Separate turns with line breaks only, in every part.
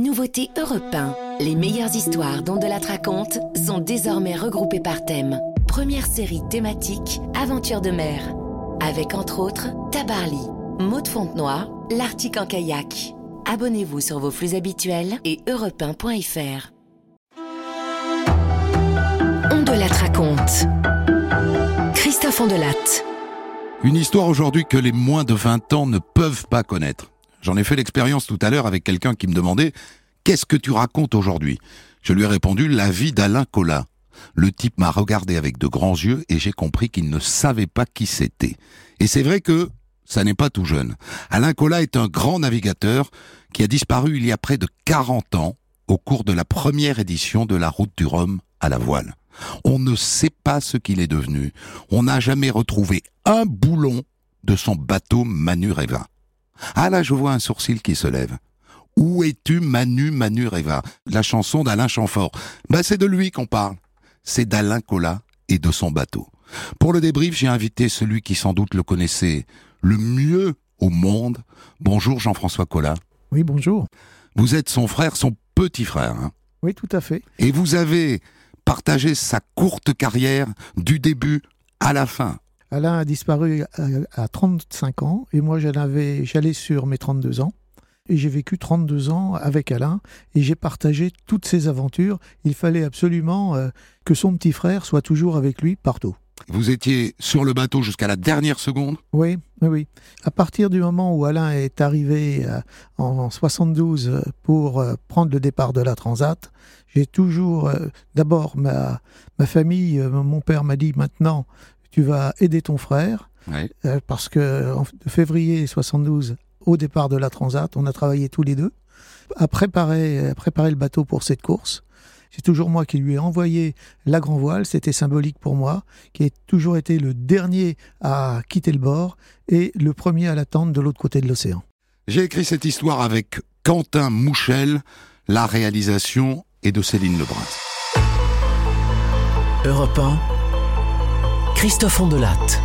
Nouveauté Europe 1. Les meilleures histoires dont de la raconte sont désormais regroupées par thème. Première série thématique Aventure de mer. Avec entre autres Tabarly, Maud Fontenoy, L'Arctique en kayak. Abonnez-vous sur vos flux habituels et europe1.fr. On raconte. Christophe Ondelat.
Une histoire aujourd'hui que les moins de 20 ans ne peuvent pas connaître. J'en ai fait l'expérience tout à l'heure avec quelqu'un qui me demandait Qu'est-ce que tu racontes aujourd'hui? Je lui ai répondu La vie d'Alain Collat. Le type m'a regardé avec de grands yeux et j'ai compris qu'il ne savait pas qui c'était. Et c'est vrai que ça n'est pas tout jeune. Alain Collat est un grand navigateur qui a disparu il y a près de 40 ans au cours de la première édition de la route du Rhum à la voile. On ne sait pas ce qu'il est devenu. On n'a jamais retrouvé un boulon de son bateau Manu Reva. Ah là, je vois un sourcil qui se lève. Où es-tu, Manu, Manu Reva? La chanson d'Alain Chamfort. Ben, c'est de lui qu'on parle. C'est d'Alain Collat et de son bateau. Pour le débrief, j'ai invité celui qui sans doute le connaissait le mieux au monde. Bonjour Jean-François Collat.
Oui, bonjour.
Vous êtes son frère, son petit frère. Hein
oui, tout à fait.
Et vous avez partagé sa courte carrière du début à la fin.
Alain a disparu à, 35 ans et moi j'allais sur mes 32 ans. Et j'ai vécu 32 ans avec Alain et j'ai partagé toutes ses aventures. Il fallait absolument euh, que son petit frère soit toujours avec lui partout.
Vous étiez sur le bateau jusqu'à la dernière seconde?
Oui, oui, oui. À partir du moment où Alain est arrivé euh, en 72 euh, pour prendre le départ de la Transat, j'ai toujours, d'abord, ma, ma famille, mon père m'a dit maintenant, tu vas aider ton frère, euh, parce que en février 72, au départ de la Transat, on a travaillé tous les deux à préparer, à préparer le bateau pour cette course. C'est toujours moi qui lui ai envoyé la grand voile, c'était symbolique pour moi, qui a toujours été le dernier à quitter le bord et le premier à l'attendre de l'autre côté de l'océan.
J'ai écrit cette histoire avec Quentin Mouchel, la réalisation est de Céline Lebrun.
Europe 1 Christophe Ondelatte.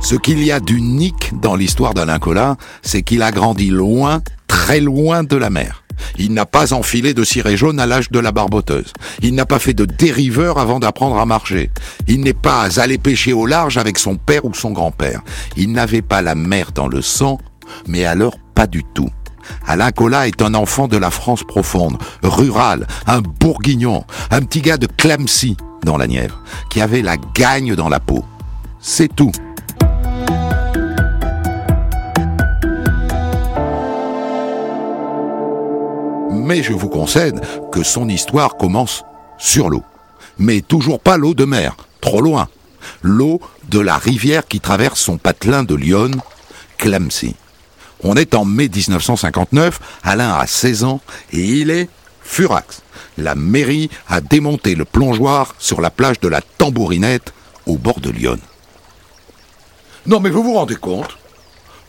Ce qu'il y a d'unique dans l'histoire d'Alain Collat, c'est qu'il a grandi loin, très loin de la mer. Il n'a pas enfilé de ciré jaune à l'âge de la barboteuse. Il n'a pas fait de dériveur avant d'apprendre à marcher. Il n'est pas allé pêcher au large avec son père ou son grand-père. Il n'avait pas la mer dans le sang, mais alors pas du tout. Alain Collat est un enfant de la France profonde, rural, un bourguignon, un petit gars de Clamcy dans la Nièvre, qui avait la gagne dans la peau. C'est tout. Mais je vous concède que son histoire commence sur l'eau. Mais toujours pas l'eau de mer, trop loin. L'eau de la rivière qui traverse son patelin de Lyon, Clamcy. On est en mai 1959, Alain a 16 ans et il est furax. La mairie a démonté le plongeoir sur la plage de la Tambourinette au bord de Lyon. Non mais vous vous rendez compte?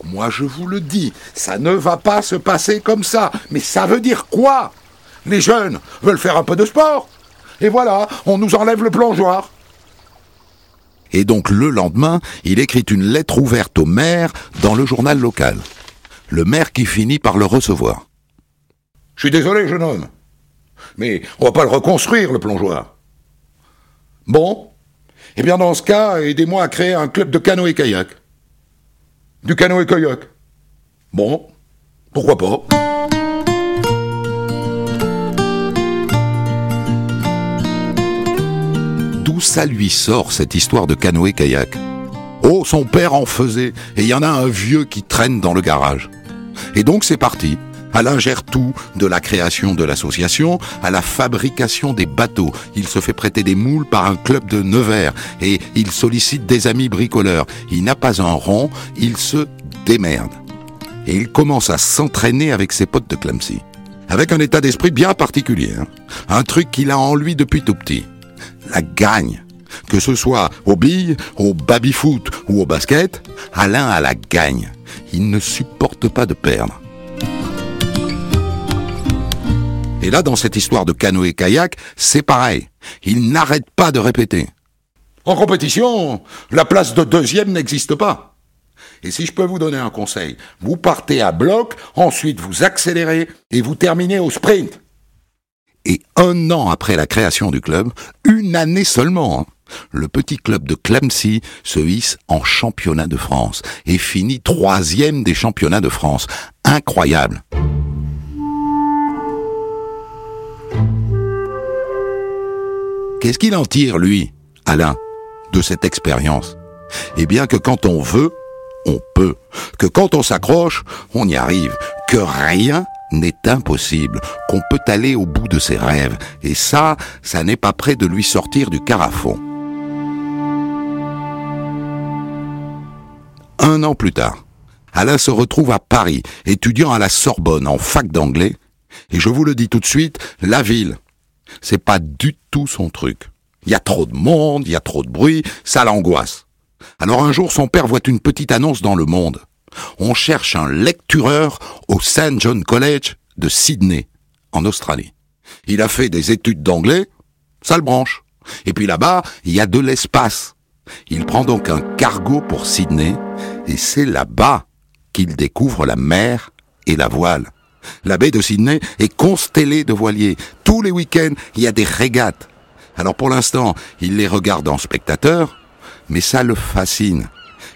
Moi je vous le dis, ça ne va pas se passer comme ça. Mais ça veut dire quoi? Les jeunes veulent faire un peu de sport. Et voilà, on nous enlève le plongeoir. Et donc le lendemain, il écrit une lettre ouverte au maire dans le journal local le maire qui finit par le recevoir. Je suis désolé, jeune homme, mais on va pas le reconstruire, le plongeoir. Bon Eh bien, dans ce cas, aidez-moi à créer un club de canoë-kayak. Du canoë-kayak. Bon, pourquoi pas D'où ça lui sort cette histoire de canoë-kayak Oh, son père en faisait, et il y en a un vieux qui traîne dans le garage. Et donc c'est parti. Alain gère tout, de la création de l'association à la fabrication des bateaux. Il se fait prêter des moules par un club de Nevers et il sollicite des amis bricoleurs. Il n'a pas un rond, il se démerde. Et il commence à s'entraîner avec ses potes de Clamcy. Avec un état d'esprit bien particulier. Hein. Un truc qu'il a en lui depuis tout petit. La gagne. Que ce soit aux billes, au baby-foot ou au basket, Alain a la gagne. Il ne supporte pas de perdre. Et là, dans cette histoire de canoë-kayak, c'est pareil. Il n'arrête pas de répéter. En compétition, la place de deuxième n'existe pas. Et si je peux vous donner un conseil, vous partez à bloc, ensuite vous accélérez et vous terminez au sprint. Et un an après la création du club, une année seulement, hein, le petit club de Clamcy se hisse en championnat de France et finit troisième des championnats de France. Incroyable. Qu'est-ce qu'il en tire, lui, Alain, de cette expérience? Eh bien que quand on veut, on peut. Que quand on s'accroche, on y arrive. Que rien n'est impossible, qu'on peut aller au bout de ses rêves. Et ça, ça n'est pas près de lui sortir du carafon. Un an plus tard, Alain se retrouve à Paris, étudiant à la Sorbonne en fac d'anglais. Et je vous le dis tout de suite, la ville, c'est pas du tout son truc. Il y a trop de monde, il y a trop de bruit, ça l'angoisse. Alors un jour, son père voit une petite annonce dans le monde. On cherche un lectureur au St. John College de Sydney, en Australie. Il a fait des études d'anglais, ça le branche. Et puis là-bas, il y a de l'espace. Il prend donc un cargo pour Sydney, et c'est là-bas qu'il découvre la mer et la voile. La baie de Sydney est constellée de voiliers. Tous les week-ends, il y a des régates. Alors pour l'instant, il les regarde en spectateur, mais ça le fascine.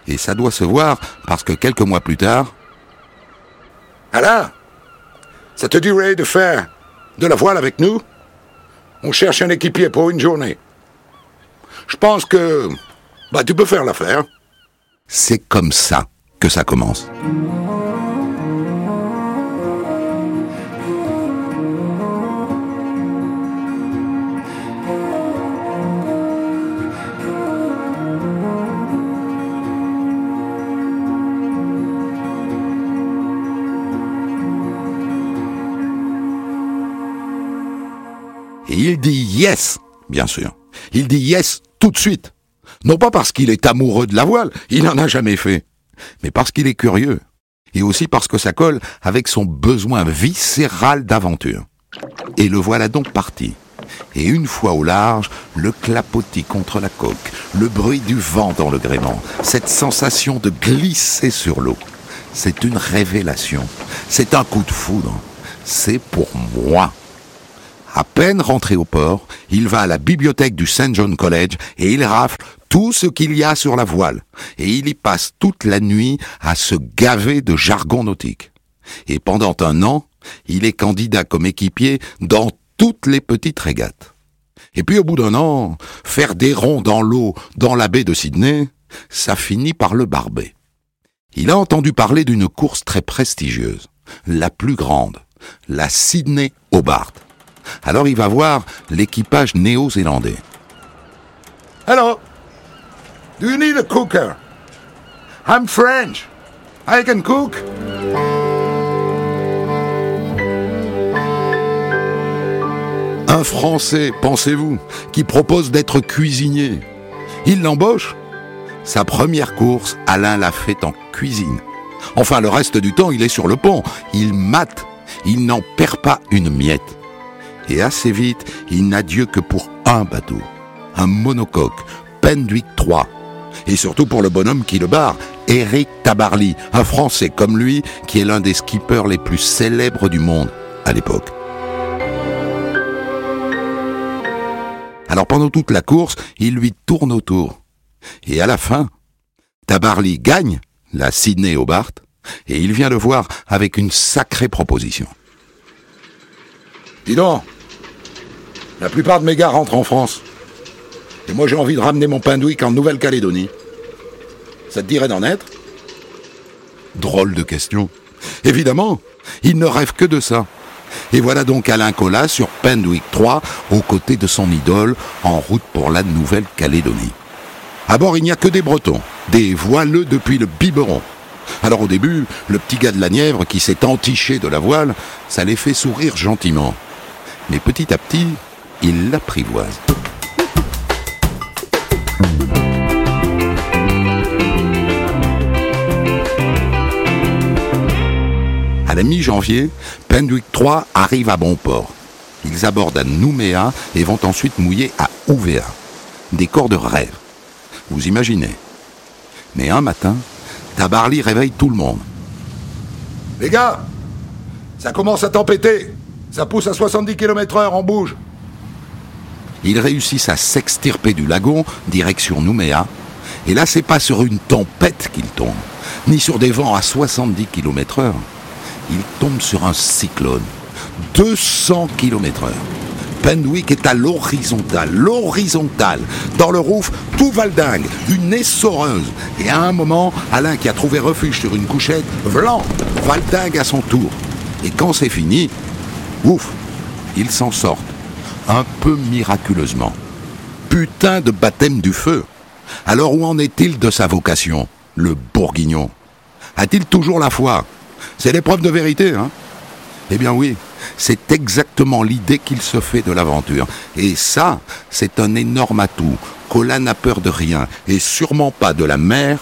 Et ça doit se voir parce que quelques mois plus tard... Alain, ça te dirait de faire de la voile avec nous? On cherche un équipier pour une journée. Je pense que... Bah tu peux faire l'affaire. C'est comme ça que ça commence. Et il dit yes, bien sûr. Il dit yes tout de suite. Non pas parce qu'il est amoureux de la voile, il n'en a jamais fait, mais parce qu'il est curieux. Et aussi parce que ça colle avec son besoin viscéral d'aventure. Et le voilà donc parti. Et une fois au large, le clapotis contre la coque, le bruit du vent dans le gréement, cette sensation de glisser sur l'eau. C'est une révélation. C'est un coup de foudre. C'est pour moi. À peine rentré au port, il va à la bibliothèque du St. John College et il rafle tout ce qu'il y a sur la voile. Et il y passe toute la nuit à se gaver de jargon nautique. Et pendant un an, il est candidat comme équipier dans toutes les petites régates. Et puis au bout d'un an, faire des ronds dans l'eau dans la baie de Sydney, ça finit par le barber. Il a entendu parler d'une course très prestigieuse, la plus grande, la Sydney Hobart. Alors il va voir l'équipage néo-zélandais. Hello. Do you need a cooker? I'm French. I can cook. Un Français, pensez-vous, qui propose d'être cuisinier? Il l'embauche. Sa première course, Alain l'a fait en cuisine. Enfin, le reste du temps, il est sur le pont. Il mate. Il n'en perd pas une miette. Et assez vite, il n'a Dieu que pour un bateau. Un monocoque, Pendwick 3. Et surtout pour le bonhomme qui le barre, Eric Tabarly, un Français comme lui, qui est l'un des skippers les plus célèbres du monde à l'époque. Alors pendant toute la course, il lui tourne autour. Et à la fin, Tabarly gagne la Sydney Hobart, et il vient le voir avec une sacrée proposition. Dis donc, la plupart de mes gars rentrent en France. Et moi j'ai envie de ramener mon Pindouic en Nouvelle-Calédonie. Ça te dirait d'en être? Drôle de question. Évidemment, il ne rêve que de ça. Et voilà donc Alain Collat sur Pendwick 3, aux côtés de son idole, en route pour la Nouvelle-Calédonie. À bord, il n'y a que des Bretons, des voileux depuis le biberon. Alors au début, le petit gars de la Nièvre qui s'est entiché de la voile, ça les fait sourire gentiment. Mais petit à petit, il l'apprivoise. À la mi-janvier, Pendwick 3 arrive à bon port. Ils abordent à Nouméa et vont ensuite mouiller à Ouvéa. Des corps de rêve. Vous imaginez. Mais un matin, Tabarly réveille tout le monde.
Les gars, ça commence à tempêter. Ça pousse à 70 km heure, on bouge.
Ils réussissent à s'extirper du lagon, direction Nouméa. Et là, c'est pas sur une tempête qu'ils tombent, ni sur des vents à 70 km Ils tombent sur un cyclone. 200 km heure. Penwick est à l'horizontale, l'horizontale. Dans le roof, tout valdingue, une essoreuse. Et à un moment, Alain, qui a trouvé refuge sur une couchette, vlan, valdingue à son tour. Et quand c'est fini, ouf, ils s'en sortent. Un peu miraculeusement. Putain de baptême du feu. Alors où en est-il de sa vocation, le bourguignon? A-t-il toujours la foi? C'est l'épreuve de vérité, hein Eh bien oui, c'est exactement l'idée qu'il se fait de l'aventure. Et ça, c'est un énorme atout. Colin n'a peur de rien, et sûrement pas de la mer,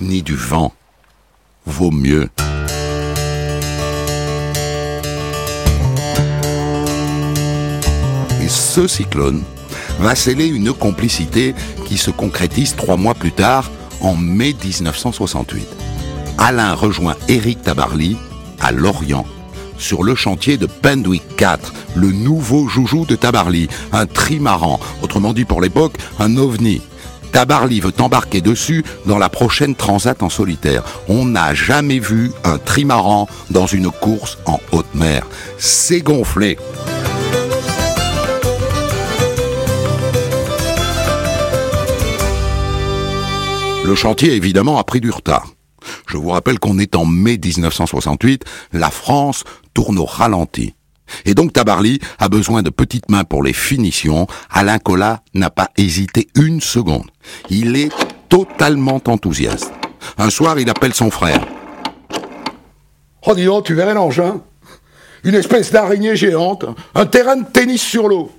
ni du vent. Vaut mieux. Et ce cyclone va sceller une complicité qui se concrétise trois mois plus tard, en mai 1968. Alain rejoint Éric Tabarly à Lorient sur le chantier de Pendwick 4, le nouveau joujou de Tabarly, un trimaran, autrement dit pour l'époque, un ovni. Tabarly veut embarquer dessus dans la prochaine transat en solitaire. On n'a jamais vu un trimaran dans une course en haute mer. C'est gonflé. Le chantier, évidemment, a pris du retard. Je vous rappelle qu'on est en mai 1968, la France tourne au ralenti. Et donc Tabarly a besoin de petites mains pour les finitions. Alain Collat n'a pas hésité une seconde. Il est totalement enthousiaste. Un soir, il appelle son frère.
Oh dis donc, tu verrais l'engin Une espèce d'araignée géante, un terrain de tennis sur l'eau.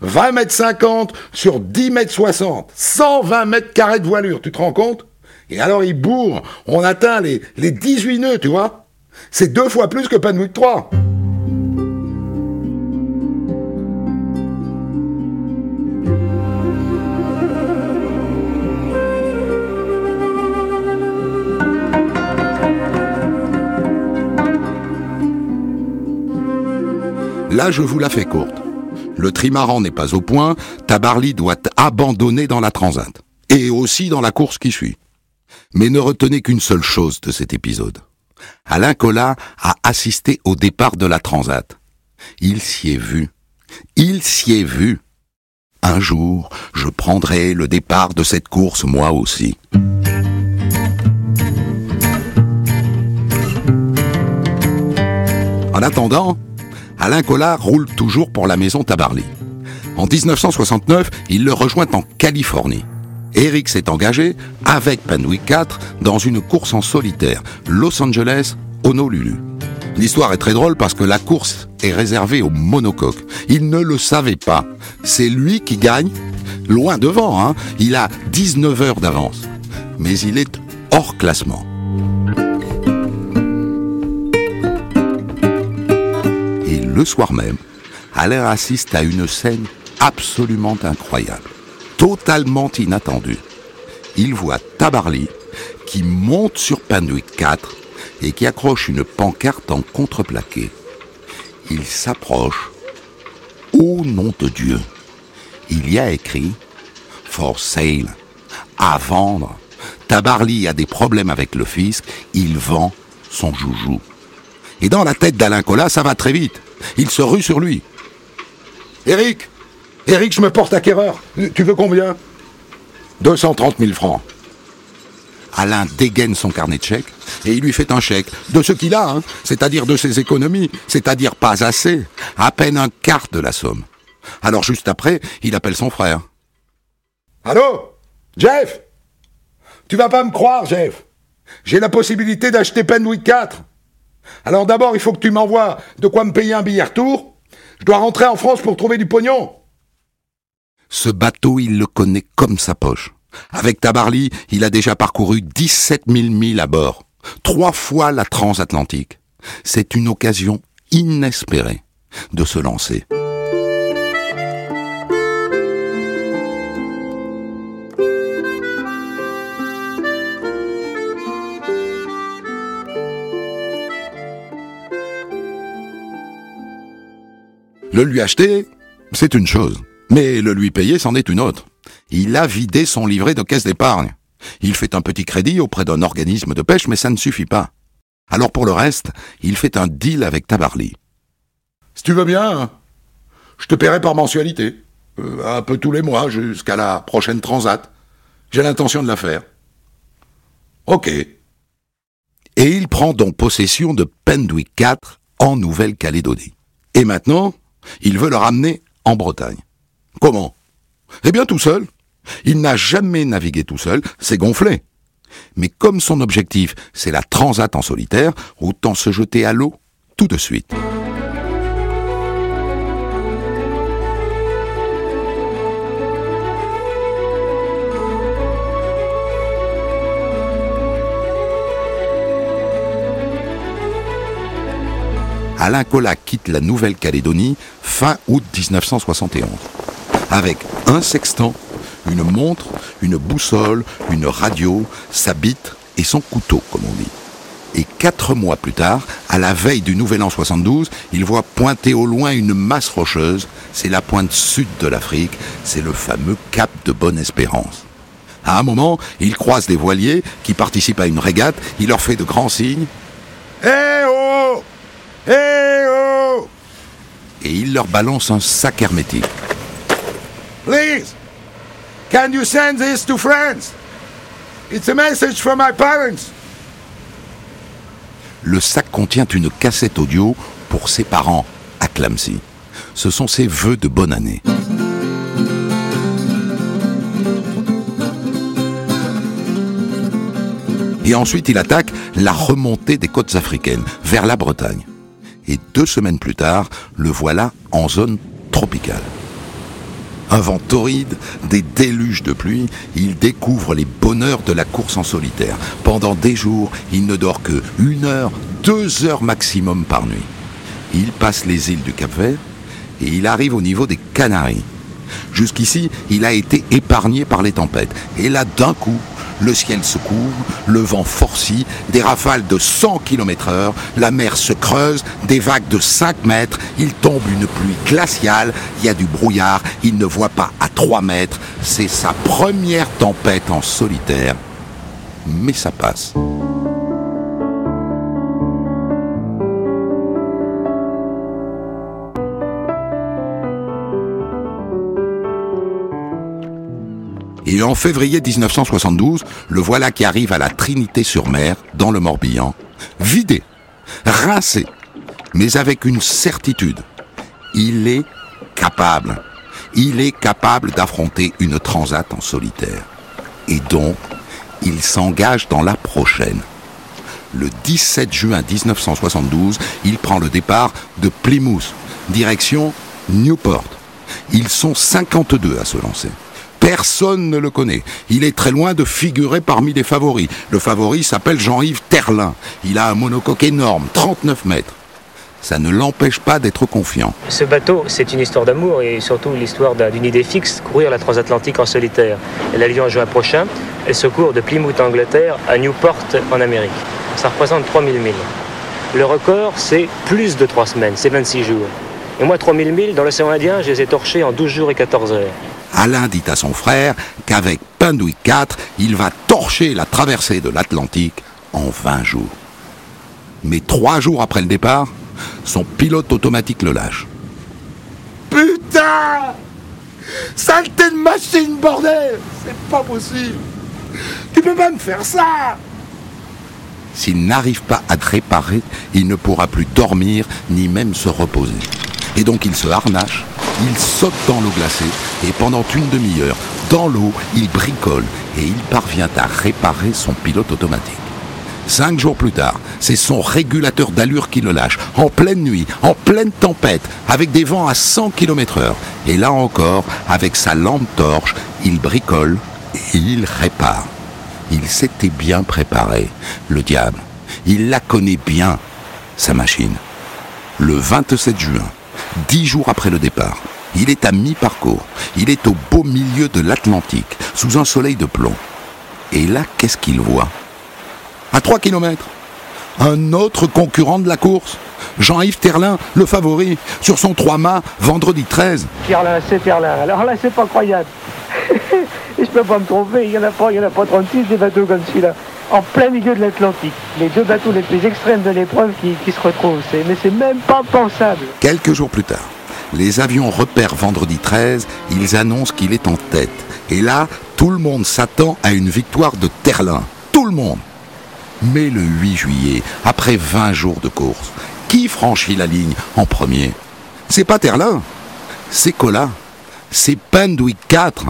20 mètres 50 sur 10 mètres 60. 120 mètres carrés de voilure, tu te rends compte? Et alors il bourre, on atteint les, les 18 nœuds, tu vois C'est deux fois plus que Panwick 3.
Là, je vous la fais courte. Le trimaran n'est pas au point, Tabarly doit abandonner dans la transat. Et aussi dans la course qui suit. Mais ne retenez qu'une seule chose de cet épisode. Alain Collat a assisté au départ de la transat. Il s'y est vu. Il s'y est vu. Un jour, je prendrai le départ de cette course moi aussi. En attendant, Alain Collard roule toujours pour la maison Tabarly. En 1969, il le rejoint en Californie. Eric s'est engagé avec Penwick 4 dans une course en solitaire, Los Angeles Honolulu. L'histoire est très drôle parce que la course est réservée au monocoque. Il ne le savait pas. C'est lui qui gagne, loin devant, hein. il a 19 heures d'avance. Mais il est hors classement. Et le soir même, Alain assiste à une scène absolument incroyable, totalement inattendue. Il voit Tabarly qui monte sur Panwick 4 et qui accroche une pancarte en contreplaqué. Il s'approche. Au nom de Dieu, il y a écrit For sale, à vendre. Tabarly a des problèmes avec le fisc, il vend son joujou. Et dans la tête d'Alain Collat, ça va très vite. Il se rue sur lui.
Eric Eric, je me porte acquéreur. Tu veux combien? 230 000 francs.
Alain dégaine son carnet de chèques et il lui fait un chèque de ce qu'il a, hein, c'est-à-dire de ses économies, c'est-à-dire pas assez, à peine un quart de la somme. Alors juste après, il appelle son frère.
Allô? Jeff? Tu vas pas me croire, Jeff. J'ai la possibilité d'acheter Penwick 4. Alors d'abord, il faut que tu m'envoies de quoi me payer un billet retour. Je dois rentrer en France pour trouver du pognon.
Ce bateau, il le connaît comme sa poche. Avec Tabarly, il a déjà parcouru 17 000 milles à bord, trois fois la transatlantique. C'est une occasion inespérée de se lancer. Le lui acheter, c'est une chose. Mais le lui payer, c'en est une autre. Il a vidé son livret de caisse d'épargne. Il fait un petit crédit auprès d'un organisme de pêche, mais ça ne suffit pas. Alors pour le reste, il fait un deal avec Tabarly.
Si tu veux bien, je te paierai par mensualité. Euh, un peu tous les mois jusqu'à la prochaine transat. J'ai l'intention de la faire. Ok.
Et il prend donc possession de Pendwick 4 en Nouvelle-Calédonie. Et maintenant, il veut le ramener en Bretagne. Comment? Eh bien tout seul. Il n'a jamais navigué tout seul, c'est gonflé. Mais comme son objectif, c'est la transat en solitaire, autant se jeter à l'eau tout de suite. Alain Colac quitte la Nouvelle-Calédonie fin août 1971, avec un sextant, une montre, une boussole, une radio, sa bite et son couteau, comme on dit. Et quatre mois plus tard, à la veille du Nouvel An 72, il voit pointer au loin une masse rocheuse. C'est la pointe sud de l'Afrique, c'est le fameux Cap de Bonne-Espérance. À un moment, il croise des voiliers qui participent à une régate, il leur fait de grands signes.
Eh oh Eh oh
Et il leur balance un sac hermétique.
Please Can you send this to France? It's a message from my parents
Le sac contient une cassette audio pour ses parents à Clamsy. Ce sont ses vœux de bonne année. Et ensuite, il attaque la remontée des côtes africaines vers la Bretagne. Et deux semaines plus tard, le voilà en zone tropicale. Un vent torride, des déluges de pluie, il découvre les bonheurs de la course en solitaire. Pendant des jours, il ne dort que une heure, deux heures maximum par nuit. Il passe les îles du Cap-Vert et il arrive au niveau des Canaries. Jusqu'ici, il a été épargné par les tempêtes. Et là, d'un coup, le ciel se couvre, le vent forcit, des rafales de 100 km heure, la mer se creuse, des vagues de 5 mètres, il tombe une pluie glaciale, il y a du brouillard, il ne voit pas à 3 mètres, c'est sa première tempête en solitaire. Mais ça passe. Et en février 1972, le voilà qui arrive à la Trinité-sur-Mer, dans le Morbihan, vidé, rincé, mais avec une certitude. Il est capable. Il est capable d'affronter une transat en solitaire. Et donc, il s'engage dans la prochaine. Le 17 juin 1972, il prend le départ de Plymouth, direction Newport. Ils sont 52 à se lancer. Personne ne le connaît. Il est très loin de figurer parmi les favoris. Le favori s'appelle Jean-Yves Terlin. Il a un monocoque énorme, 39 mètres. Ça ne l'empêche pas d'être confiant.
Ce bateau, c'est une histoire d'amour et surtout l'histoire d'une idée fixe, courir la transatlantique en solitaire. Elle a lieu en juin prochain. Elle se court de Plymouth, Angleterre, à Newport, en Amérique. Ça représente 3000 milles. Le record, c'est plus de 3 semaines, c'est 26 jours. Et moi, 3000 milles, dans l'océan Indien, je les ai torchés en 12 jours et 14 heures.
Alain dit à son frère qu'avec Pendwick 4, il va torcher la traversée de l'Atlantique en 20 jours. Mais trois jours après le départ, son pilote automatique le lâche.
Putain Saleté de machine, bordel C'est pas possible Tu peux pas me faire ça
S'il n'arrive pas à te réparer, il ne pourra plus dormir ni même se reposer. Et donc il se harnache, il saute dans l'eau glacée et pendant une demi-heure, dans l'eau, il bricole et il parvient à réparer son pilote automatique. Cinq jours plus tard, c'est son régulateur d'allure qui le lâche, en pleine nuit, en pleine tempête, avec des vents à 100 km heure. Et là encore, avec sa lampe torche, il bricole et il répare. Il s'était bien préparé, le diable. Il la connaît bien, sa machine. Le 27 juin, dix jours après le départ, il est à mi-parcours. Il est au beau milieu de l'Atlantique, sous un soleil de plomb. Et là, qu'est-ce qu'il voit? À 3 kilomètres, un autre concurrent de la course. Jean-Yves Terlin, le favori, sur son 3 mâts, vendredi 13.
Terlin, c'est Terlin. Alors là, c'est pas croyable. Je peux pas me tromper, il n'y en a pas, il y en a pas 36 des bateaux comme celui-là. En plein milieu de l'Atlantique. Les deux bateaux les plus extrêmes de l'épreuve qui, se retrouvent. Mais c'est même pas pensable.
Quelques jours plus tard, les avions repèrent vendredi 13, ils annoncent qu'il est en tête. Et là, tout le monde s'attend à une victoire de Terlin. Tout le monde. Mais le 8 juillet, après 20 jours de course, qui franchit la ligne en premier? C'est pas Terlin, c'est Cola, c'est Pendwick 4.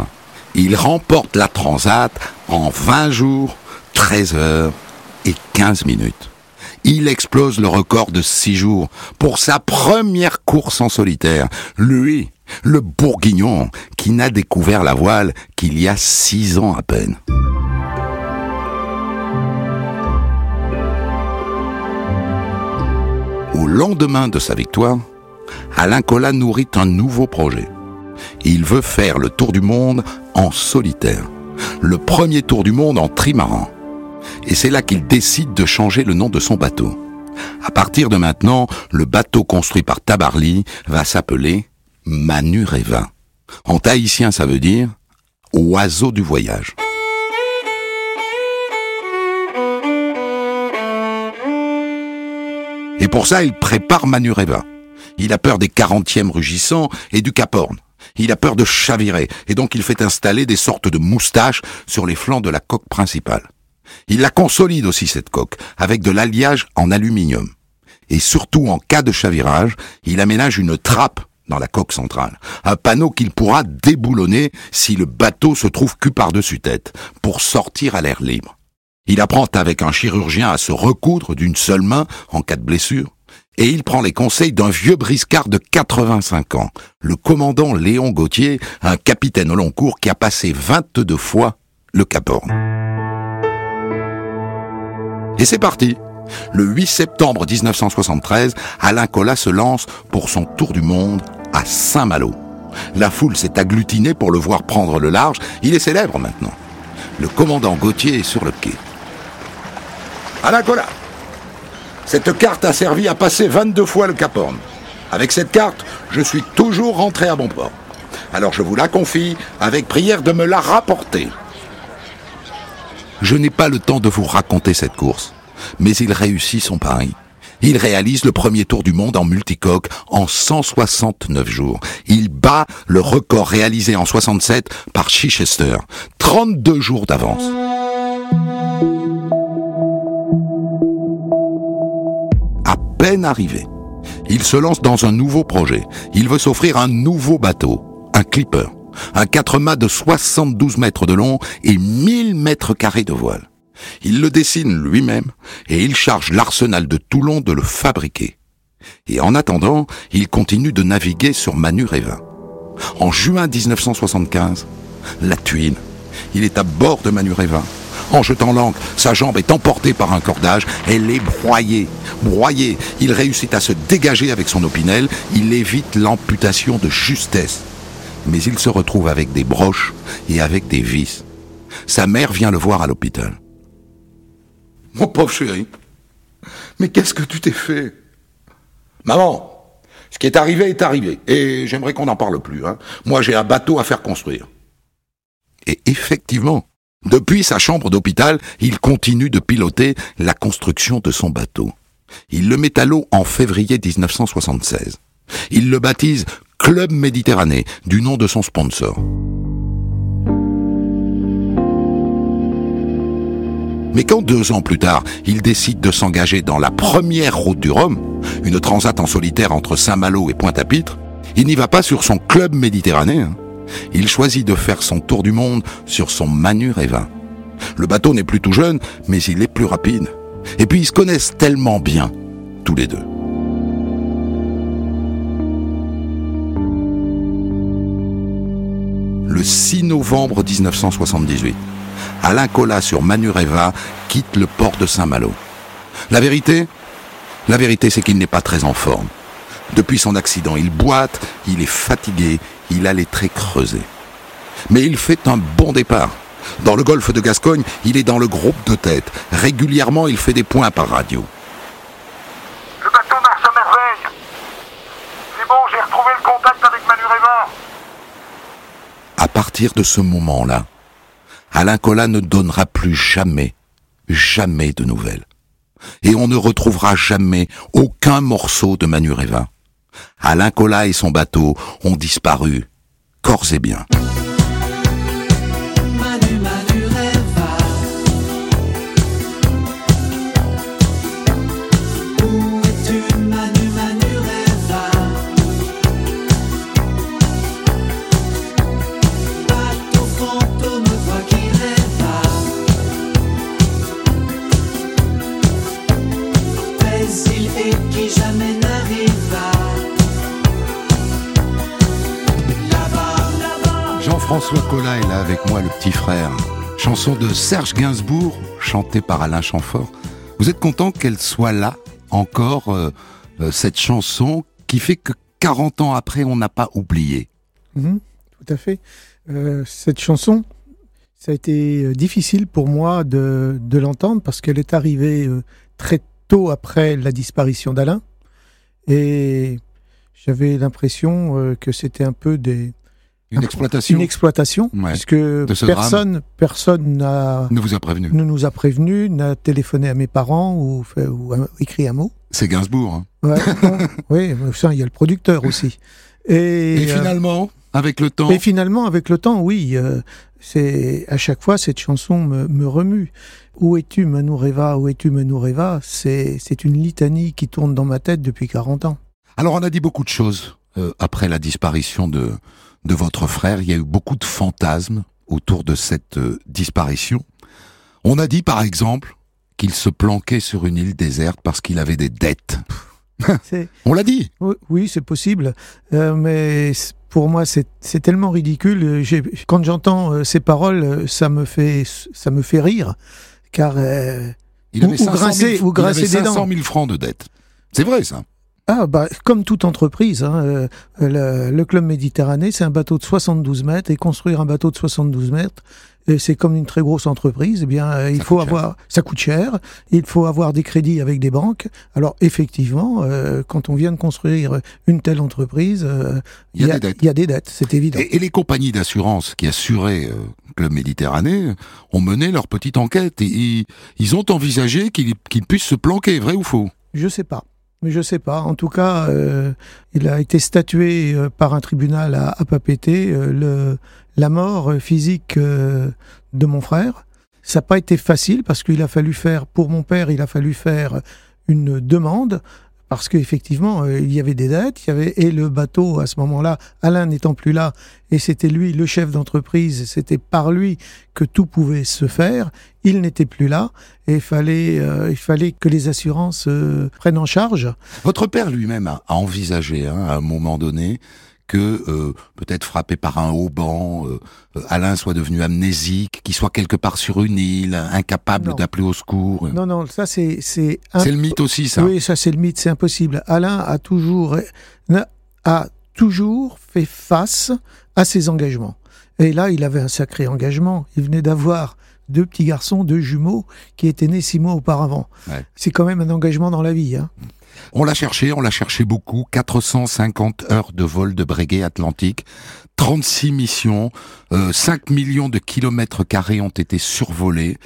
Il remporte la Transat en 20 jours, 13 heures et 15 minutes. Il explose le record de 6 jours pour sa première course en solitaire. Lui, le bourguignon, qui n'a découvert la voile qu'il y a 6 ans à peine. Au lendemain de sa victoire, Alain Collat nourrit un nouveau projet. Il veut faire le tour du monde en solitaire. Le premier tour du monde en trimaran. Et c'est là qu'il décide de changer le nom de son bateau. À partir de maintenant, le bateau construit par Tabarly va s'appeler Manureva. En tahitien, ça veut dire oiseau du voyage. Et pour ça, il prépare Manureva. Il a peur des quarantièmes rugissants et du Cap Horn. Il a peur de chavirer, et donc il fait installer des sortes de moustaches sur les flancs de la coque principale. Il la consolide aussi, cette coque, avec de l'alliage en aluminium. Et surtout, en cas de chavirage, il aménage une trappe dans la coque centrale, un panneau qu'il pourra déboulonner si le bateau se trouve cul par-dessus tête, pour sortir à l'air libre. Il apprend avec un chirurgien à se recoudre d'une seule main en cas de blessure, et il prend les conseils d'un vieux briscard de 85 ans, le commandant Léon Gauthier, un capitaine au long cours qui a passé 22 fois le Cap. Et c'est parti Le 8 septembre 1973, Alain Collat se lance pour son tour du monde à Saint-Malo. La foule s'est agglutinée pour le voir prendre le large, il est célèbre maintenant. Le commandant Gauthier est sur le quai.
Alain Collat cette carte a servi à passer 22 fois le Cap Horn. Avec cette carte, je suis toujours rentré à bon port. Alors je vous la confie, avec prière de me la rapporter.
Je n'ai pas le temps de vous raconter cette course, mais il réussit son pari. Il réalise le premier tour du monde en multicoque en 169 jours. Il bat le record réalisé en 67 par Chichester, 32 jours d'avance. peine arrivé. Il se lance dans un nouveau projet. Il veut s'offrir un nouveau bateau, un clipper, un 4 mâts de 72 mètres de long et 1000 mètres carrés de voile. Il le dessine lui-même et il charge l'arsenal de Toulon de le fabriquer. Et en attendant, il continue de naviguer sur Manureva. En juin 1975, la tuile, il est à bord de Manureva en jetant l'encre, sa jambe est emportée par un cordage, elle est broyée. Broyée, il réussit à se dégager avec son opinel, il évite l'amputation de justesse. Mais il se retrouve avec des broches et avec des vis. Sa mère vient le voir à l'hôpital.
Mon pauvre chéri, mais qu'est-ce que tu t'es fait? Maman, ce qui est arrivé est arrivé, et j'aimerais qu'on n'en parle plus. Hein. Moi, j'ai un bateau à faire construire.
Et effectivement, depuis sa chambre d'hôpital, il continue de piloter la construction de son bateau. Il le met à l'eau en février 1976. Il le baptise Club Méditerranée, du nom de son sponsor. Mais quand deux ans plus tard, il décide de s'engager dans la première route du Rhum, une transat en solitaire entre Saint-Malo et Pointe-à-Pitre, il n'y va pas sur son club méditerranéen. Il choisit de faire son tour du monde sur son Manureva. Le bateau n'est plus tout jeune, mais il est plus rapide. Et puis ils se connaissent tellement bien, tous les deux. le 6 novembre 1978. Alain Collat sur Manureva quitte le port de Saint-Malo. La vérité La vérité, c'est qu'il n'est pas très en forme. Depuis son accident, il boite, il est fatigué, il a les traits creusés. Mais il fait un bon départ. Dans le golfe de Gascogne, il est dans le groupe de tête. Régulièrement, il fait des points par radio. Le bateau marche à merveille. C'est bon, j'ai retrouvé le contact avec partir de ce moment-là, Alain Collat ne donnera plus jamais, jamais de nouvelles. Et on ne retrouvera jamais aucun morceau de Manurévin. Alain Collat et son bateau ont disparu, corps et bien. Jean-François Collin est là avec moi, le petit frère. Chanson de Serge Gainsbourg, chantée par Alain Chamfort. Vous êtes content qu'elle soit là, encore, euh, euh, cette chanson qui fait que 40 ans après, on n'a pas oublié?
Mhm, Tout à fait. Euh, cette chanson, ça a été difficile pour moi de, de l'entendre parce qu'elle est arrivée très tôt après la disparition d'Alain. Et j'avais l'impression que c'était un peu des,
une exploitation.
Une exploitation, puisque personne, personne n'a
ne vous a prévenu,
ne nous a prévenu, n'a téléphoné à mes parents ou, fait, ou écrit un mot.
C'est Gainsbourg. Hein.
Ouais, oui, il y a le producteur aussi.
Et, et euh, finalement, avec le temps.
Et finalement, avec le temps, oui, euh, c'est à chaque fois cette chanson me, me remue. Où es-tu, Manoureva Où es-tu, Manoureva C'est c'est une litanie qui tourne dans ma tête depuis 40 ans.
Alors, on a dit beaucoup de choses euh, après la disparition de de votre frère, il y a eu beaucoup de fantasmes autour de cette euh, disparition. On a dit par exemple qu'il se planquait sur une île déserte parce qu'il avait des dettes. On l'a dit.
Oui, c'est possible, euh, mais pour moi c'est tellement ridicule. Quand j'entends euh, ces paroles, ça me fait ça me fait rire, car
il avait 500 000, il avait 500 000 francs de dettes. C'est vrai ça.
Ah, bah, comme toute entreprise, hein, euh, le, Club Méditerranée, c'est un bateau de 72 mètres, et construire un bateau de 72 mètres, c'est comme une très grosse entreprise, eh bien, euh, il faut avoir, ça coûte cher, il faut avoir des crédits avec des banques. Alors, effectivement, euh, quand on vient de construire une telle entreprise, il y, a, des dettes, c'est évident.
Et, les compagnies d'assurance qui assuraient Club Méditerranée ont mené leur petite enquête et ils ont envisagé qu'ils puissent se planquer, vrai ou faux?
Je sais pas. Mais je sais pas. En tout cas, euh, il a été statué euh, par un tribunal à, à Papété euh, le, la mort physique de mon frère. Ça n'a pas été facile parce qu'il a fallu faire, pour mon père, il a fallu faire une demande parce qu'effectivement, euh, il y avait des dettes, il y avait et le bateau à ce moment-là, Alain n'étant plus là, et c'était lui le chef d'entreprise, c'était par lui que tout pouvait se faire. Il n'était plus là, et il fallait, euh, il fallait que les assurances euh, prennent en charge.
Votre père lui-même a, envisagé, hein, à un moment donné, que euh, peut-être frappé par un haut euh, euh, Alain soit devenu amnésique, qu'il soit quelque part sur une île, incapable d'appeler au secours.
Non, non, ça c'est
c'est c'est le mythe aussi, ça.
Oui, ça c'est le mythe, c'est impossible. Alain a toujours a toujours fait face à ses engagements. Et là, il avait un sacré engagement. Il venait d'avoir deux petits garçons, deux jumeaux, qui étaient nés six mois auparavant. C'est quand même un engagement dans la vie. Hein.
On l'a cherché, on l'a cherché beaucoup. 450 heures de vol de Breguet Atlantique, 36 missions, 5 euh, millions de kilomètres carrés ont été survolés.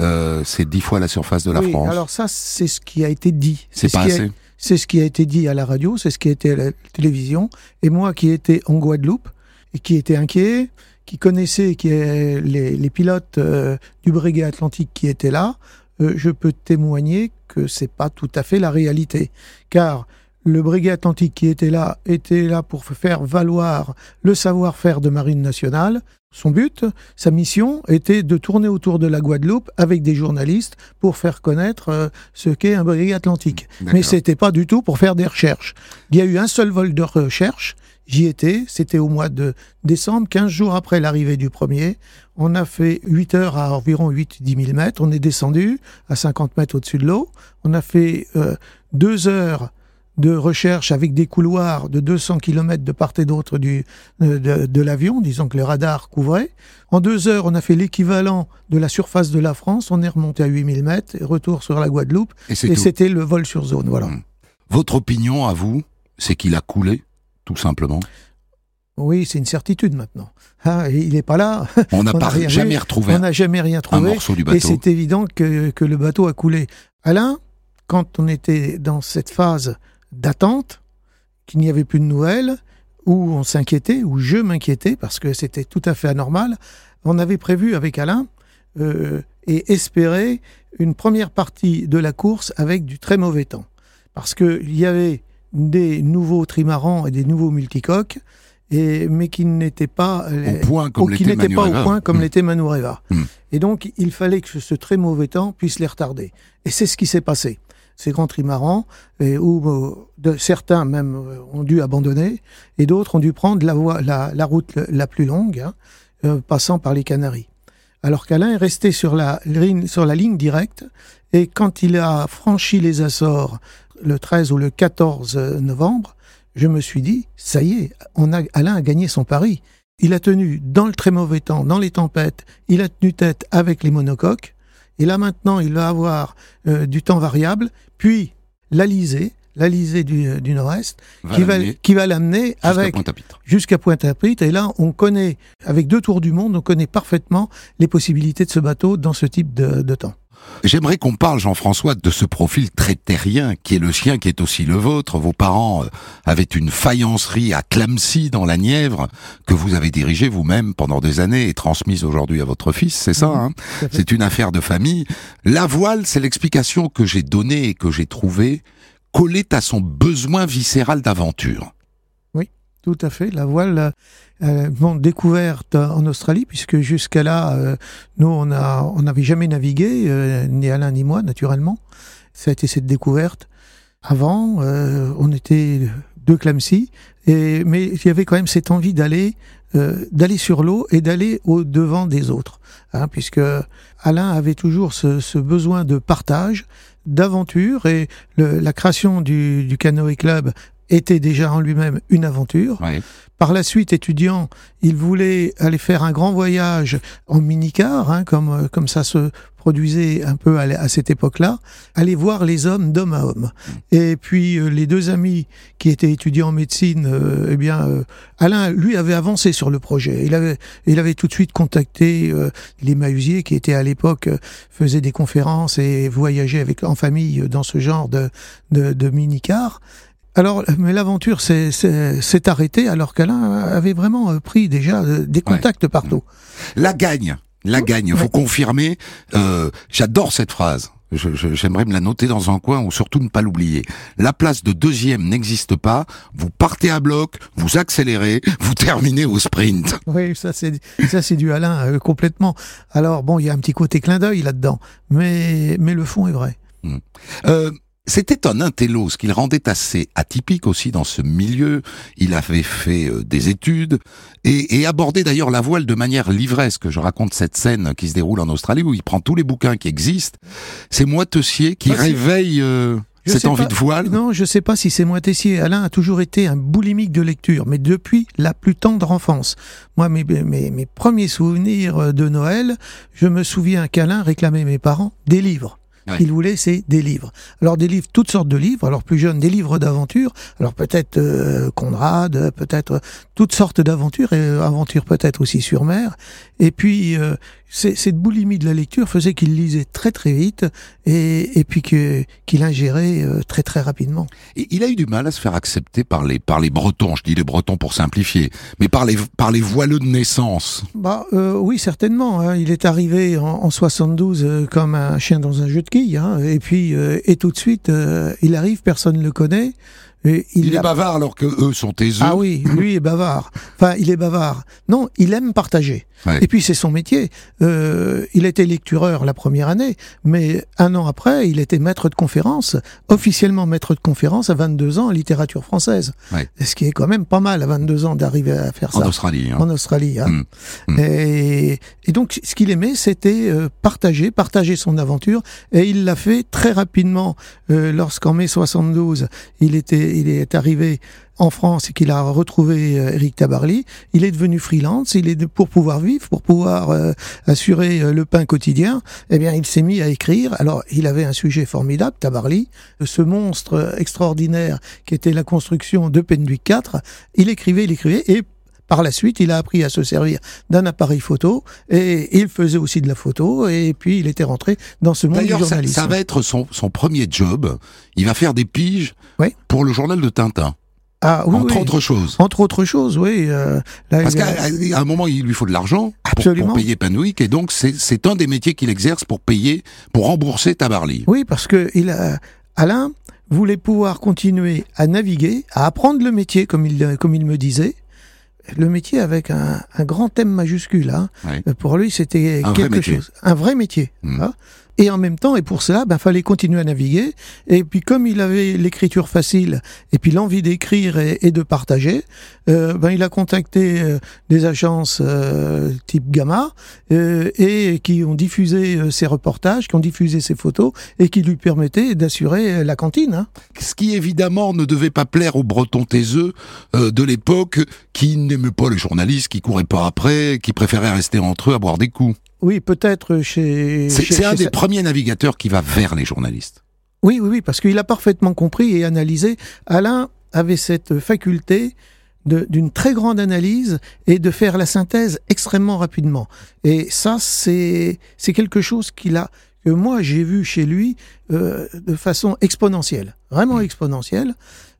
Euh, c'est dix fois la surface de la
oui,
France.
Alors ça, c'est ce qui a été dit.
C'est pas assez.
C'est ce qui a été dit à la radio, c'est ce qui a été à la télévision. Et moi qui étais en Guadeloupe et qui était inquiet, qui connaissait qui est les, les pilotes euh, du Breguet Atlantique qui étaient là, euh, je peux témoigner que c'est pas tout à fait la réalité. Car le brigade atlantique qui était là était là pour faire valoir le savoir-faire de Marine nationale. Son but, sa mission était de tourner autour de la Guadeloupe avec des journalistes pour faire connaître euh, ce qu'est un brigade atlantique. Mais c'était pas du tout pour faire des recherches. Il y a eu un seul vol de recherche J'y étais, c'était au mois de décembre, 15 jours après l'arrivée du premier. On a fait 8 heures à environ 8-10 000 mètres. On est descendu à 50 mètres au-dessus de l'eau. On a fait euh, deux heures de recherche avec des couloirs de 200 km de part et d'autre du, euh, de, l'avion, disons que le radar couvrait. En deux heures, on a fait l'équivalent de la surface de la France. On est remonté à 8000 mètres et retour sur la Guadeloupe. Et c'était le vol sur zone. Voilà.
Votre opinion à vous, c'est qu'il a coulé? Tout simplement
Oui, c'est une certitude maintenant. Ah, il n'est pas là.
On n'a jamais retrouvé.
On n'a jamais rien trouvé.
Un morceau du bateau.
Et c'est évident que, que le bateau a coulé. Alain, quand on était dans cette phase d'attente, qu'il n'y avait plus de nouvelles, où on s'inquiétait, où je m'inquiétais, parce que c'était tout à fait anormal, on avait prévu avec Alain euh, et espérer une première partie de la course avec du très mauvais temps. Parce qu'il y avait des nouveaux trimarans et des nouveaux multicoques, et, mais qui n'étaient pas
au point comme l'était
pas au point comme l'était Manureva.
Mmh.
Et donc il fallait que ce très mauvais temps puisse les retarder. Et c'est ce qui s'est passé. Ces grands trimarans, et où euh, de, certains même euh, ont dû abandonner, et d'autres ont dû prendre la, voie, la, la route la plus longue, hein, euh, passant par les Canaries. Alors qu'Alain est resté sur la, sur la ligne directe, et quand il a franchi les Açores le 13 ou le 14 novembre, je me suis dit, ça y est, on a, Alain a gagné son pari. Il a tenu dans le très mauvais temps, dans les tempêtes, il a tenu tête avec les monocoques, et là maintenant il va avoir euh, du temps variable, puis l'Alizé, l'Alizé du, du Nord-Est, qui va, qui va l'amener avec jusqu'à Pointe-à-Pitre. Et là, on connaît, avec deux tours du monde, on connaît parfaitement les possibilités de ce bateau dans ce type de, de temps.
J'aimerais qu'on parle, Jean-François, de ce profil très terrien qui est le sien, qui est aussi le vôtre. Vos parents euh, avaient une faïencerie à Clamcy dans la Nièvre que vous avez dirigée vous-même pendant des années et transmise aujourd'hui à votre fils, c'est ça hein? C'est une affaire de famille. La voile, c'est l'explication que j'ai donnée et que j'ai trouvée collée à son besoin viscéral d'aventure.
Tout à fait. La voile, euh, bon, découverte en Australie, puisque jusqu'à là, euh, nous, on n'avait jamais navigué, euh, ni Alain ni moi, naturellement. Ça a été cette découverte. Avant, euh, on était deux Clamcy, et mais il y avait quand même cette envie d'aller, euh, d'aller sur l'eau et d'aller au devant des autres, hein, puisque Alain avait toujours ce, besoin de partage, d'aventure, et la création du, du canoë club était déjà en lui-même une aventure. Par la suite, étudiant, il voulait aller faire un grand voyage en minicar, hein, comme, comme ça se produisait un peu à, à cette époque-là, aller voir les hommes d'homme à homme.
Mm.
Et puis euh, les deux amis qui étaient étudiants en médecine, euh, eh bien, euh, Alain, lui, avait avancé sur le projet. Il avait, il avait tout de suite contacté euh, les Mahusiers qui étaient à l'époque euh, faisaient des conférences et voyageaient avec en famille dans ce genre de, de, de minicar. Alors, mais l'aventure s'est arrêtée alors qu'Alain avait vraiment pris déjà des contacts
ouais.
partout.
La gagne, la gagne, faut
Ouais.
confirmer. Euh, J'adore cette phrase. J'aimerais me la noter dans un coin ou surtout ne pas l'oublier. La place de deuxième n'existe pas. Vous partez à bloc, vous accélérez, vous terminez au sprint.
Oui, ça c'est ça c'est du Alain euh, complètement. Alors bon, il y a un petit côté clin d'œil là-dedans, mais mais le fond est vrai.
Euh, c'était un intello, ce qui le rendait assez atypique aussi dans ce milieu. Il avait fait euh, des études et, et abordé d'ailleurs la voile de manière livresque. Je raconte cette scène qui se déroule en Australie où il prend tous les bouquins qui existent. C'est moi Tessier qui
Ah,
réveille euh,
Je
cette envie
pas-
de voile.
Non, je sais pas si c'est moi Tessier. Alain a toujours été un boulimique de lecture, mais depuis la plus tendre enfance. Moi, mes, mes, mes premiers souvenirs de Noël, je me souviens qu'Alain réclamait mes parents des livres.
Ouais.
Il voulait, c'est des livres. Alors des livres, toutes sortes de livres. Alors plus jeunes, des livres d'aventure. Alors peut-être euh, Conrad, peut-être euh, toutes sortes d'aventures, et euh, aventures peut-être aussi sur mer. Et puis euh, cette boulimie de la lecture faisait qu'il lisait très très vite et, et puis qu'il ingérait euh, très très rapidement.
Et il a eu du mal à se faire accepter par les par les Bretons. Je dis les Bretons pour simplifier, mais par les par les voileux de naissance.
Bah euh, oui, certainement. hein. Il est arrivé en, en 72 euh, comme un chien dans un jeu de quilles, hein. et puis euh, et tout de suite euh, il arrive, personne ne le connaît. Et
Il, est
a-
bavard alors que eux sont taiseux.
Ah oui, lui est bavard. Enfin, il est bavard. Non, il aime partager.
Ouais.
Et puis c'est son métier. Euh, il était lectureur la première année, mais un an après, il était maître de conférence, officiellement maître de conférence à 22 ans en littérature française.
Ouais.
Ce qui est quand même pas mal à 22 ans d'arriver à faire
En
ça
Australie. hein.
en Australie. hein.
Mm. Mm.
Et, et donc, ce qu'il aimait, c'était euh, partager, partager son aventure. Et il l'a fait très rapidement euh, lorsqu'en mai 72, il, était, il est arrivé en France et qu'il a retrouvé euh, Eric Tabarly. Il est devenu freelance. Il est de, pour pouvoir vivre, pour pouvoir euh, assurer euh, le pain quotidien. Eh bien, il s'est mis à écrire. Alors, il avait un sujet formidable, Tabarly, ce monstre extraordinaire qui était la construction de Penduic 4. Il écrivait, il écrivait et par la suite, il a appris à se servir d'un appareil photo et il faisait aussi de la photo et puis il était rentré dans ce monde du
ça,
journalisme.
ça va être son, son premier job. Il va faire des piges
Oui.
pour le journal de Tintin,
Ah, oui,
entre
oui.
autres choses.
Entre autres choses, oui. euh, là,
Parce qu'à un moment, il lui faut de l'argent pour, payer Panouic, et donc c'est c'est un des métiers qu'il exerce pour payer, pour rembourser Tabarly.
Oui, parce que il a, Alain voulait pouvoir continuer à naviguer, à apprendre le métier, comme il, comme il me disait. Le métier avec un, un grand thème majuscule. Hein.
Ouais.
Euh, Pour lui, c'était quelque chose. Un vrai métier.
Mm.
hein. Et en même temps, et pour cela, ben, fallait continuer à naviguer. Et puis, comme il avait l'écriture facile, et puis l'envie d'écrire et, de partager, euh, ben, il a contacté euh, des agences euh, type Gamma, et qui ont diffusé ses reportages, qui ont diffusé ses photos, et qui lui permettaient d'assurer la cantine. hein.
Ce qui évidemment ne devait pas plaire aux Bretons taiseux de l'époque, qui n'aimaient pas les journalistes, qui couraient pas après, qui préféraient rester entre eux à boire des coups.
Oui, peut-être chez.
C'est
chez-
c'est un
chez
des premiers navigateurs qui va vers les journalistes.
Oui, oui, oui, parce qu'il a parfaitement compris et analysé. Alain avait cette faculté d'une très grande analyse et de faire la synthèse extrêmement rapidement. Et ça, c'est c'est quelque chose qu'il a que moi j'ai vu chez lui euh, de façon exponentielle, vraiment exponentielle.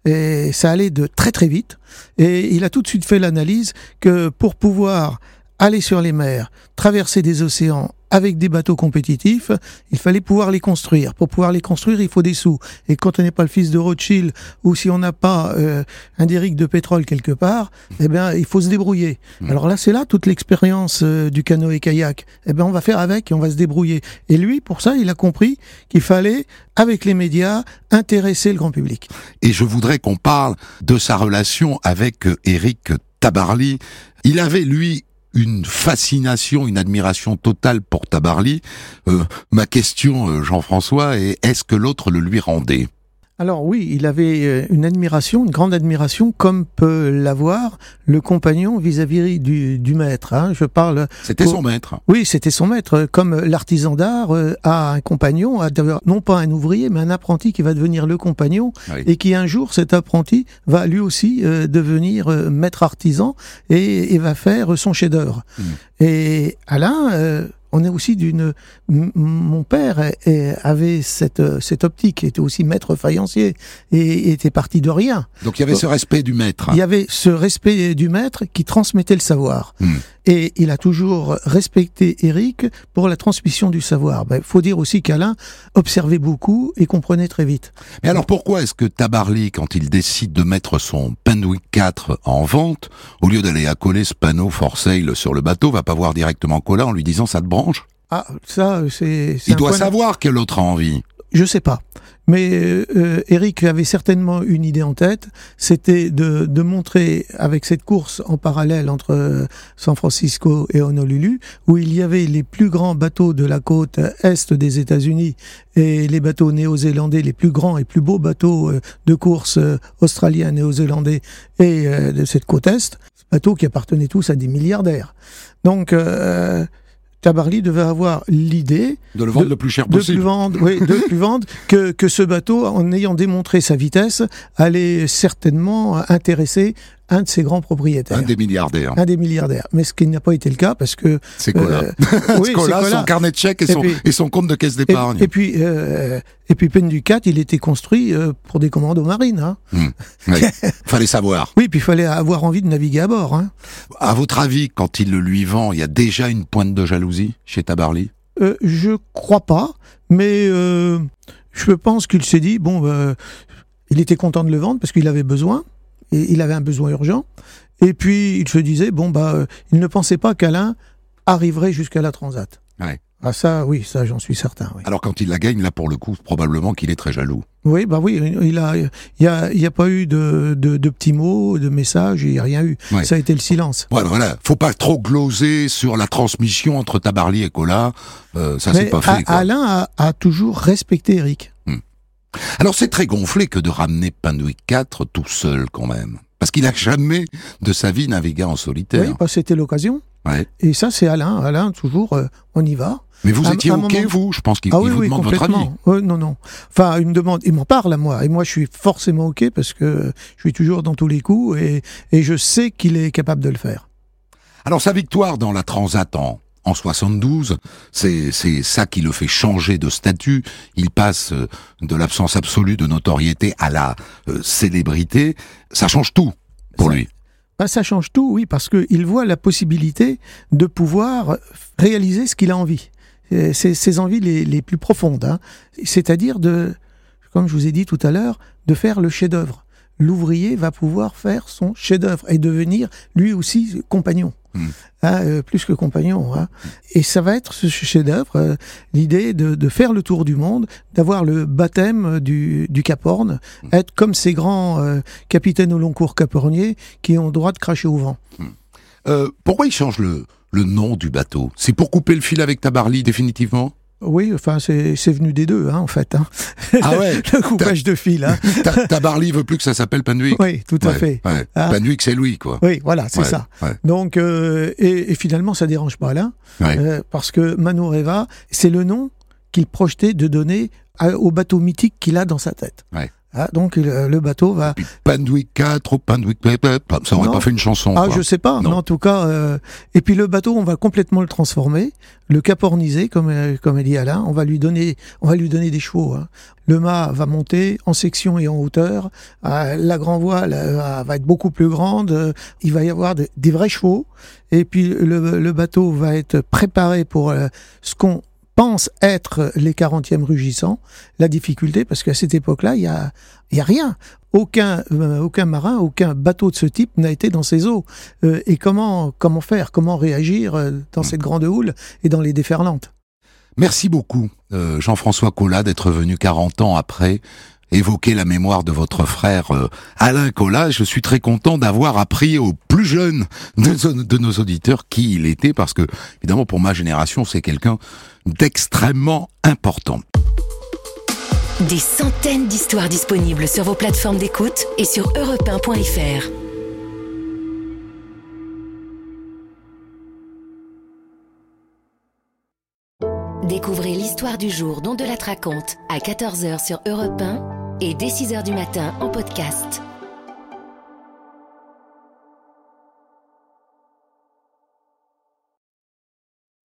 Et ça allait de très très vite. Et il a tout de suite fait l'analyse que pour pouvoir aller sur les mers, traverser des océans avec des bateaux compétitifs, il fallait pouvoir les construire. Pour pouvoir les construire, il faut des sous. Et quand on n'est pas le fils de Rothschild ou si on n'a pas euh, un déric de pétrole quelque part, eh bien, il faut se débrouiller.
Mm.
Alors là, c'est là toute l'expérience euh, du canoë-kayak. Eh bien, on va faire avec et on va se débrouiller. Et lui, pour ça, il a compris qu'il fallait, avec les médias, intéresser le grand public.
Et je voudrais qu'on parle de sa relation avec euh, Éric Tabarly. Il avait, lui, une fascination, une admiration totale pour Tabarly. Euh, ma question, euh, Jean-François, est est-ce que l'autre le lui rendait?
Alors oui, il avait euh, une admiration, une grande admiration, comme peut l'avoir le compagnon vis-à-vis du, du maître. hein. Je parle
C'était
Pour-
son maître.
Oui, c'était son maître. Comme l'artisan d'art euh, a un compagnon, a non pas un ouvrier, mais un apprenti qui va devenir le compagnon,
Oui.
et qui un jour, cet apprenti, va lui aussi euh, devenir euh, maître artisan et, et va faire son chef-d'œuvre.
Mm.
Et Alain, euh, on est aussi d'une. Mon père avait cette, cette optique, était aussi maître faïencier et était parti de rien.
Donc il y avait ce respect du maître.
Il y avait ce respect du maître qui transmettait le savoir.
Hmm.
Et il a toujours respecté Eric pour la transmission du savoir. Il faut dire aussi qu'Alain observait beaucoup et comprenait très vite.
Mais alors pourquoi est-ce que Tabarly, quand il décide de mettre son Penwick 4 en vente, au lieu d'aller accoler ce panneau for sale sur le bateau, va pas voir directement Colin en lui disant ça te branche
Ah, ça, c'est...
Il doit savoir que l'autre a envie.
Je sais pas. Mais euh, euh, Eric avait certainement une idée en tête, c'était de, de montrer avec cette course en parallèle entre euh, San Francisco et Honolulu, où il y avait les plus grands bateaux de la côte est des États-Unis et les bateaux néo-zélandais, les plus grands et plus beaux bateaux euh, de course euh, australiens, néo-zélandais et euh, de cette côte est, bateaux qui appartenaient tous à des milliardaires. Donc euh, Tabarly devait avoir l'idée
De le vendre
De-
le plus cher
de plus
possible.
vendre, oui, de plus vendre que, que ce bateau, en ayant démontré sa vitesse, allait certainement intéresser un de ses grands propriétaires.
Un des milliardaires.
Un des milliardaires. Mais ce qui n'a pas été le cas parce que.
C'est Colin.
euh,
C'est
oui, c'est Colin.
son carnet de chèques et,
Et
son,
puis-
et son compte de caisse
Et,
d'épargne.
et puis, euh, et puis Penducat, il était construit euh, pour des commandos marines. Hein.
Oui. Fallait savoir.
Oui, puis il fallait avoir envie de naviguer à bord. Hein.
À votre avis, quand il le lui vend, il y a déjà une pointe de jalousie chez Tabarly?
Euh, je crois pas, mais euh, je pense qu'il s'est dit bon, il était content de le vendre parce qu'il avait besoin, et il avait un besoin urgent. Et puis il se disait bon bah, euh, il ne pensait pas qu'Alain arriverait jusqu'à la Transat.
Ouais.
Ah ça, oui, ça j'en suis certain. Oui.
Alors quand il la gagne, là pour le coup, probablement qu'il est très jaloux.
Oui, bah oui, il a, il y a, il y a pas eu de, de, de petits mots, de messages, il n'y a rien eu.
Ouais.
Ça a été le silence.
Voilà, voilà. Faut pas trop gloser sur la transmission entre Tabarly et Colin. Euh, ça, c'est pas fait. Quoi.
Alain a, a toujours respecté Eric.
Alors c'est très gonflé que de ramener Panouille 4 tout seul quand même. Parce qu'il a jamais de sa vie navigué en solitaire.
Oui, bah, c'était l'occasion.
Ouais.
Et ça, c'est Alain. Alain, toujours, euh, on y va.
Mais vous
À-
étiez
à
OK,
moment-
vous? Je pense qu'il
Ah oui,
vous
oui,
demande votre avis.
complètement. Ouais, non, non. Enfin, il me demande, il m'en parle à moi. Et moi, je suis forcément OK parce que je suis toujours dans tous les coups et, et je sais qu'il est capable de le faire.
Alors sa victoire dans la Transat en, en 72, c'est c'est ça qui le fait changer de statut. Il passe euh, de l'absence absolue de notoriété à la euh, célébrité. Ça change tout pour
Ça-
lui.
Bah, ça change tout, oui, parce qu'il voit la possibilité de pouvoir réaliser ce qu'il a envie. Euh, C'est ses envies les, les plus profondes. hein. C'est-à-dire de, comme je vous ai dit tout à l'heure, de faire le chef-d'œuvre. L'ouvrier va pouvoir faire son chef-d'œuvre et devenir lui aussi compagnon.
Mm.
Hein, euh, plus que compagnon. hein. Et ça va être ce chef-d'œuvre, euh, l'idée de, de faire le tour du monde, d'avoir le baptême du, du Cap Horn, être comme ces grands euh, capitaines au long cours caporniers qui ont le droit de cracher au vent.
Euh, pourquoi il change le, le nom du bateau? C'est pour couper le fil avec Tabarly définitivement?
Oui, enfin, c'est venu des deux, hein, en fait. hein.
Ah ouais
le coupage de fil. Hein.
Ta- Tabarly veut plus que ça s'appelle Penwick.
Oui, tout à
Ouais,
fait.
ouais.
Ah.
C'est lui, quoi.
Oui, voilà, c'est
Ouais,
ça. Donc, euh, et, et finalement, ça dérange pas Alain,
Ouais.
euh, parce que Manureva, c'est le nom qu'il projetait de donner à- au bateau mythique qu'il a dans sa tête. Ah, donc, le, le bateau va.
Penwick 4 ou Penwick... Ça aurait
Non.
pas fait une chanson.
Ah,
quoi.
je sais pas,
Non.
mais en tout cas, euh, et puis le bateau, on va complètement le transformer, le caporniser, comme euh, comme a dit Alain. On va lui donner, on va lui donner des chevaux. hein. Le mât va monter en section et en hauteur. Euh, la grand voile euh, va- être beaucoup plus grande. euh, il va y avoir de- des vrais chevaux. Et puis le, le bateau va être préparé pour euh, ce qu'on pense être les 40e rugissants. La difficulté, parce qu'à cette époque-là, il y a, y a rien. Aucun, euh, aucun marin, aucun bateau de ce type n'a été dans ces eaux. Euh, et comment, comment faire, comment réagir euh, dans cette grande houle et dans les déferlantes?
Merci beaucoup, Jean-François Collat, d'être venu 40 ans après évoquer la mémoire de votre frère euh, Alain Collat. Je suis très content d'avoir appris aux plus jeunes de, nos auditeurs qui il était, parce que, évidemment, pour ma génération, c'est quelqu'un d'extrêmement important.
Des centaines d'histoires disponibles sur vos plateformes d'écoute et sur europe1.fr. Découvrez l'histoire du jour dont de la raconte à 14h sur Europe 1 et dès 6h du matin en podcast.